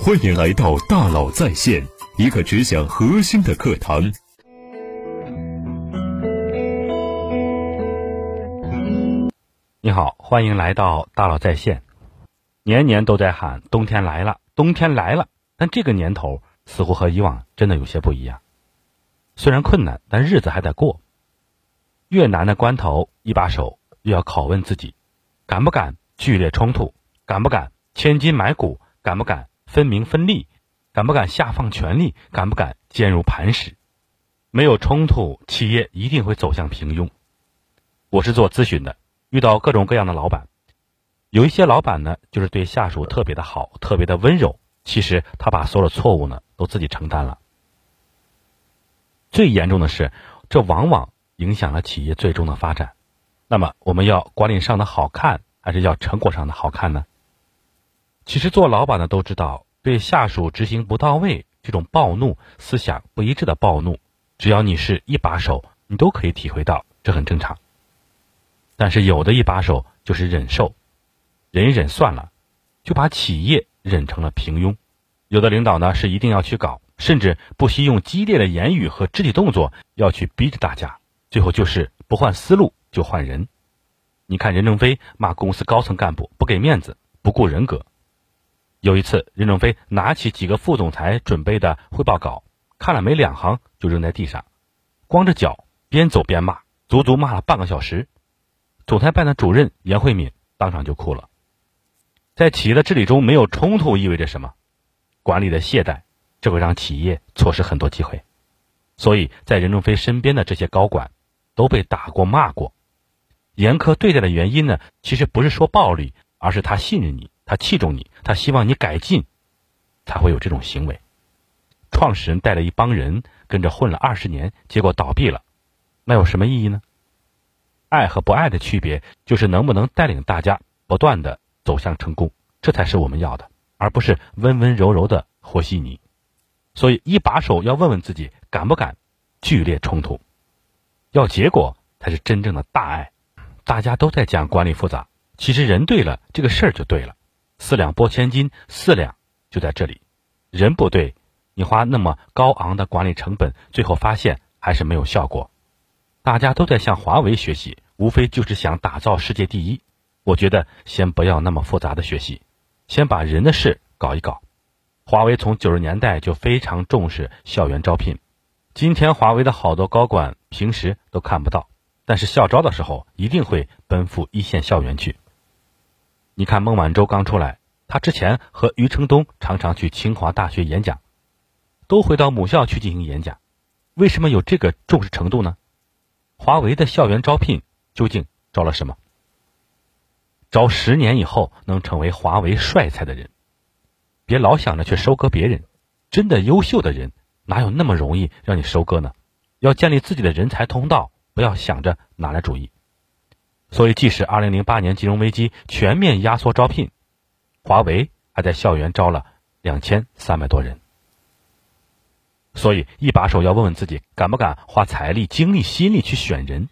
欢迎来到大佬在线，一个只讲核心的课堂。你好，欢迎来到大佬在线。年年都在喊冬天来了，冬天来了，但这个年头似乎和以往真的有些不一样。虽然困难，但日子还得过。越难的关头，一把手又要拷问自己：敢不敢剧烈冲突？敢不敢千金买股？敢不敢分明分利？敢不敢下放权力？敢不敢坚如磐石？没有冲突，企业一定会走向平庸。我是做咨询的，遇到各种各样的老板，有一些老板呢，就是对下属特别的好，特别的温柔。其实他把所有的错误呢，都自己承担了。最严重的是，这往往影响了企业最终的发展。那么，我们要管理上的好看，还是要成果上的好看呢？其实做老板的都知道，对下属执行不到位，这种暴怒、思想不一致的暴怒，只要你是一把手，你都可以体会到，这很正常。但是有的一把手就是忍受，忍一忍算了，就把企业忍成了平庸。有的领导呢是一定要去搞，甚至不惜用激烈的言语和肢体动作要去逼着大家，最后就是不换思路就换人。你看任正非骂公司高层干部不给面子、不顾人格。有一次，任正非拿起几个副总裁准备的汇报稿，看了没两行就扔在地上，光着脚边走边骂，足足骂了半个小时。总裁办的主任严慧敏当场就哭了。在企业的治理中，没有冲突意味着什么？管理的懈怠，这会让企业错失很多机会。所以在任正非身边的这些高管都被打过骂过，严苛对待的原因呢？其实不是说暴力，而是他信任你。他器重你，他希望你改进，才会有这种行为。创始人带了一帮人跟着混了二十年，结果倒闭了，那有什么意义呢？爱和不爱的区别，就是能不能带领大家不断的走向成功，这才是我们要的，而不是温温柔柔的和稀泥。所以，一把手要问问自己，敢不敢剧烈冲突？要结果才是真正的大爱。大家都在讲管理复杂，其实人对了，这个事儿就对了。四两拨千斤，四两就在这里。人不对，你花那么高昂的管理成本，最后发现还是没有效果。大家都在向华为学习，无非就是想打造世界第一。我觉得先不要那么复杂的学习，先把人的事搞一搞。华为从九十年代就非常重视校园招聘，今天华为的好多高管平时都看不到，但是校招的时候一定会奔赴一线校园去。你看孟晚舟刚出来，他之前和余承东常常去清华大学演讲，都回到母校去进行演讲。为什么有这个重视程度呢？华为的校园招聘究竟招了什么？招十年以后能成为华为帅才的人。别老想着去收割别人，真的优秀的人哪有那么容易让你收割呢？要建立自己的人才通道，不要想着拿来主义。所以，即使二零零八年金融危机全面压缩招聘，华为还在校园招了两千三百多人。所以，一把手要问问自己，敢不敢花财力、精力、心力去选人？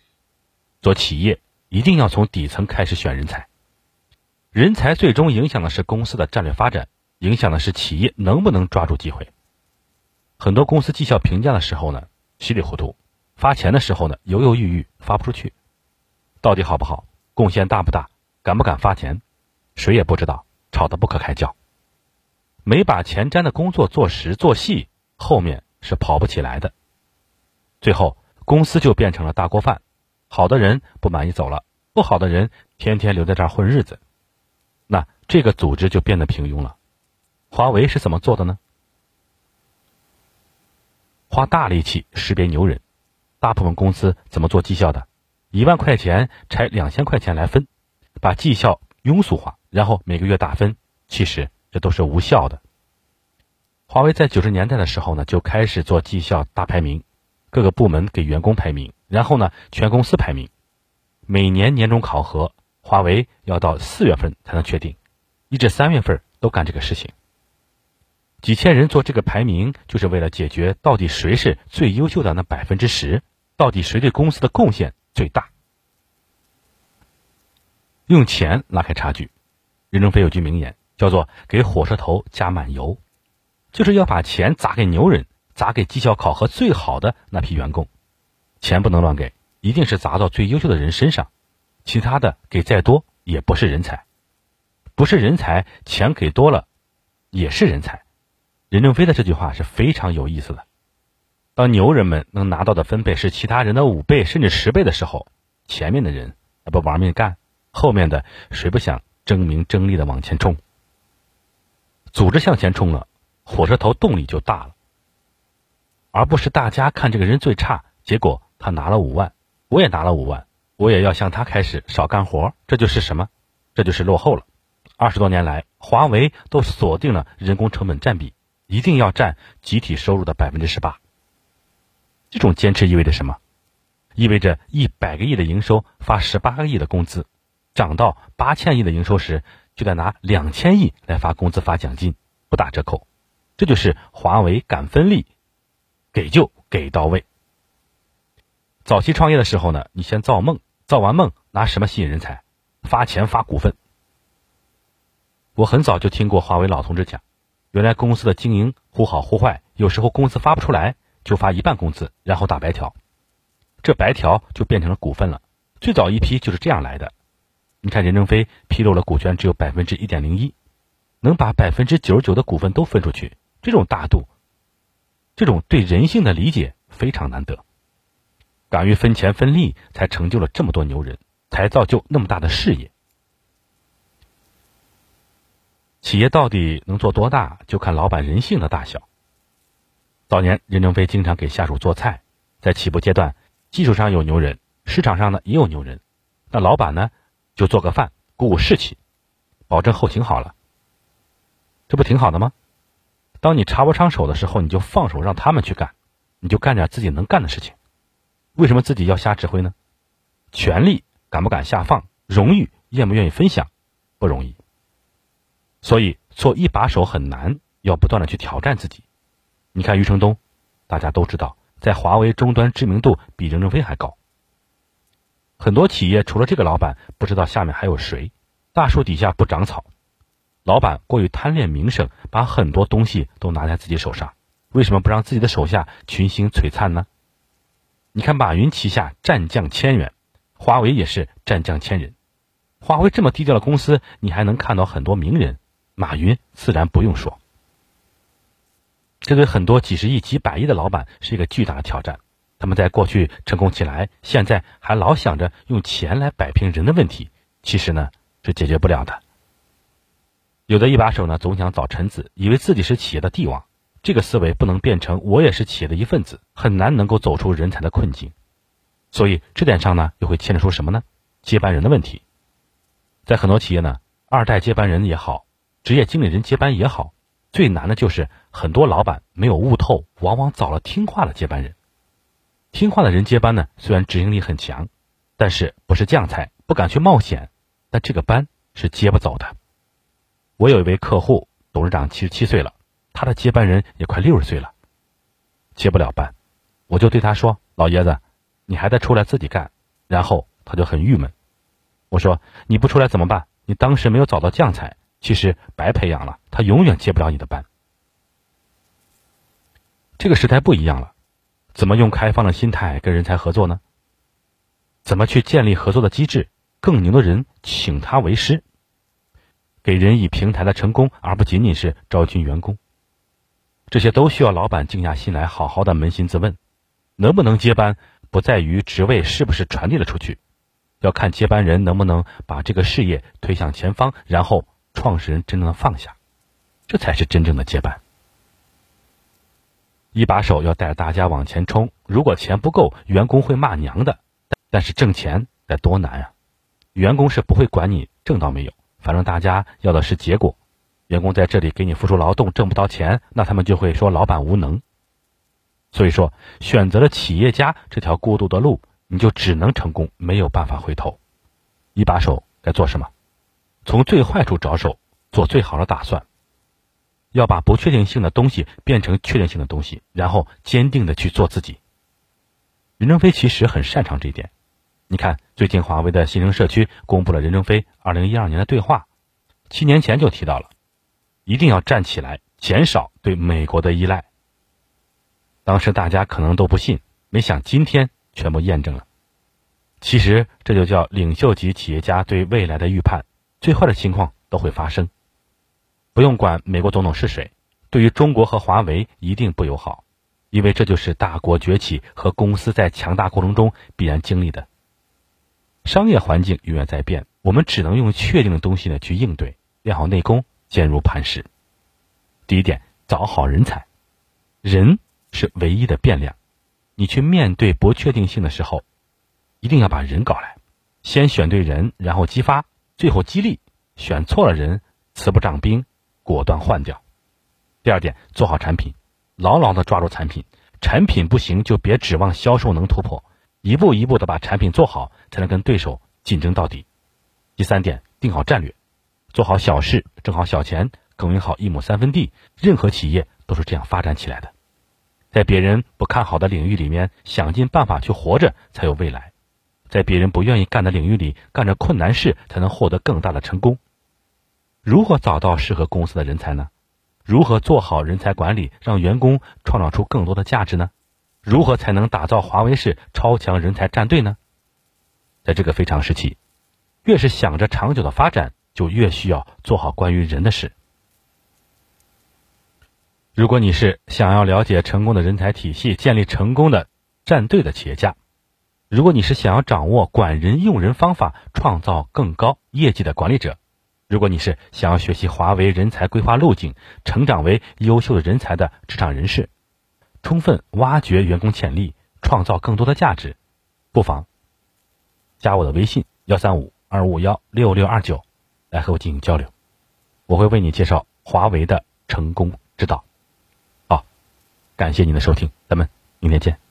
做企业一定要从底层开始选人才，人才最终影响的是公司的战略发展，影响的是企业能不能抓住机会。很多公司绩效评价的时候呢，稀里糊涂；发钱的时候呢，犹犹豫豫，发不出去。到底好不好？贡献大不大？敢不敢发钱？谁也不知道，吵得不可开交。没把前瞻的工作做实做细，后面是跑不起来的。最后公司就变成了大锅饭，好的人不满意走了，不好的人天天留在这儿混日子，那这个组织就变得平庸了。华为是怎么做的呢？花大力气识别牛人，大部分公司怎么做绩效的？一万块钱拆两千块钱来分，把绩效庸俗化，然后每个月打分。其实这都是无效的。华为在九十年代的时候呢，就开始做绩效大排名，各个部门给员工排名，然后呢全公司排名。每年年终考核，华为要到四月份才能确定，一至三月份都干这个事情。几千人做这个排名，就是为了解决到底谁是最优秀的那百分之十，到底谁对公司的贡献。最大，用钱拉开差距。任正非有句名言，叫做“给火车头加满油”。就是要把钱砸给牛人，砸给绩效考核最好的那批员工。钱不能乱给，一定是砸到最优秀的人身上，其他的给再多也不是人才，不是人才，钱给多了也是人才。任正非的这句话是非常有意思的。当牛人们能拿到的分配是其他人的五倍甚至十倍的时候，前面的人不玩命干，后面的谁不想争名争利的往前冲？组织向前冲了，火车头动力就大了，而不是大家看这个人最差，结果他拿了五万，我也拿了五万，我也要向他开始少干活，这就是什么？这就是落后了。二十多年来，华为都锁定了人工成本占比，一定要占集体收入的百分之十八。这种坚持意味着什么？意味着一百个亿的营收发十八个亿的工资，涨到八千亿的营收时，就得拿两千亿来发工资发奖金，不打折扣。这就是华为敢分利，给就给到位。早期创业的时候呢，你先造梦，造完梦拿什么吸引人才？发钱发股份。我很早就听过华为老同志讲，原来公司的经营忽好忽坏，有时候工资发不出来。就发一半工资，然后打白条，这白条就变成了股份了。最早一批就是这样来的。你看任正非披露了股权只有百分之一点零一，能把百分之九十九的股份都分出去，这种大度，这种对人性的理解非常难得。敢于分钱分利，才成就了这么多牛人，才造就那么大的事业。企业到底能做多大，就看老板人性的大小。早年，任正非经常给下属做菜，在起步阶段，技术上有牛人，市场上呢也有牛人，那老板呢就做个饭，鼓舞士气，保证后勤好了，这不挺好的吗？当你插不上手的时候，你就放手让他们去干，你就干点自己能干的事情。为什么自己要瞎指挥呢？权力敢不敢下放？荣誉愿不愿意分享？不容易。所以做一把手很难，要不断的去挑战自己。你看余承东，大家都知道，在华为终端知名度比任正非还高。很多企业除了这个老板，不知道下面还有谁。大树底下不长草，老板过于贪恋名声，把很多东西都拿在自己手上。为什么不让自己的手下群星璀璨呢？你看马云旗下战将千员，华为也是战将千人。华为这么低调的公司，你还能看到很多名人，马云自然不用说。这对很多几十亿、几百亿的老板是一个巨大的挑战。他们在过去成功起来，现在还老想着用钱来摆平人的问题，其实呢是解决不了的。有的一把手呢总想找臣子，以为自己是企业的帝王，这个思维不能变成我也是企业的一份子，很难能够走出人才的困境。所以这点上呢又会牵扯出什么呢？接班人的问题。在很多企业呢，二代接班人也好，职业经理人接班也好。最难的就是很多老板没有悟透，往往找了听话的接班人。听话的人接班呢，虽然执行力很强，但是不是将才，不敢去冒险，但这个班是接不走的。我有一位客户，董事长七十七岁了，他的接班人也快六十岁了，接不了班，我就对他说：“老爷子，你还得出来自己干。”然后他就很郁闷。我说：“你不出来怎么办？你当时没有找到将才。”其实白培养了，他永远接不了你的班。这个时代不一样了，怎么用开放的心态跟人才合作呢？怎么去建立合作的机制？更牛的人请他为师，给人以平台的成功，而不仅仅是招进员工。这些都需要老板静下心来，好好的扪心自问：能不能接班，不在于职位是不是传递了出去，要看接班人能不能把这个事业推向前方，然后。创始人真正的放下，这才是真正的接班。一把手要带着大家往前冲，如果钱不够，员工会骂娘的。但是挣钱得多难啊！员工是不会管你挣到没有，反正大家要的是结果。员工在这里给你付出劳动，挣不到钱，那他们就会说老板无能。所以说，选择了企业家这条孤独的路，你就只能成功，没有办法回头。一把手该做什么？从最坏处着手，做最好的打算。要把不确定性的东西变成确定性的东西，然后坚定的去做自己。任正非其实很擅长这一点。你看，最近华为的新生社区公布了任正非二零一二年的对话，七年前就提到了，一定要站起来，减少对美国的依赖。当时大家可能都不信，没想今天全部验证了。其实这就叫领袖级企业家对未来的预判，最坏的情况都会发生。不用管美国总统是谁，对于中国和华为一定不友好，因为这就是大国崛起和公司在强大过程中必然经历的。商业环境永远在变，我们只能用确定的东西呢去应对，练好内功，坚如磐石。第一点，找好人才，人是唯一的变量。你去面对不确定性的时候，一定要把人搞来，先选对人，然后激发，最后激励。选错了人，慈不掌兵，果断换掉。第二点，做好产品，牢牢的抓住产品，产品不行就别指望销售能突破。一步一步的把产品做好，才能跟对手竞争到底。第三点，定好战略，做好小事，挣好小钱，耕耘好一亩三分地。任何企业都是这样发展起来的，在别人不看好的领域里面，想尽办法去活着，才有未来；在别人不愿意干的领域里，干着困难事，才能获得更大的成功。如何找到适合公司的人才呢？如何做好人才管理，让员工创造出更多的价值呢？如何才能打造华为式超强人才战队呢？在这个非常时期，越是想着长久的发展，就越需要做好关于人的事。如果你是想要了解成功的人才体系、建立成功的战队的企业家，如果你是想要掌握管人用人方法、创造更高业绩的管理者，如果你是想要学习华为人才规划路径、成长为优秀的人才的职场人士。充分挖掘员工潜力，创造更多的价值，不妨加我的微信幺三五二五幺六六二九，来和我进行交流，我会为你介绍华为的成功之道。好，感谢您的收听，咱们明天见。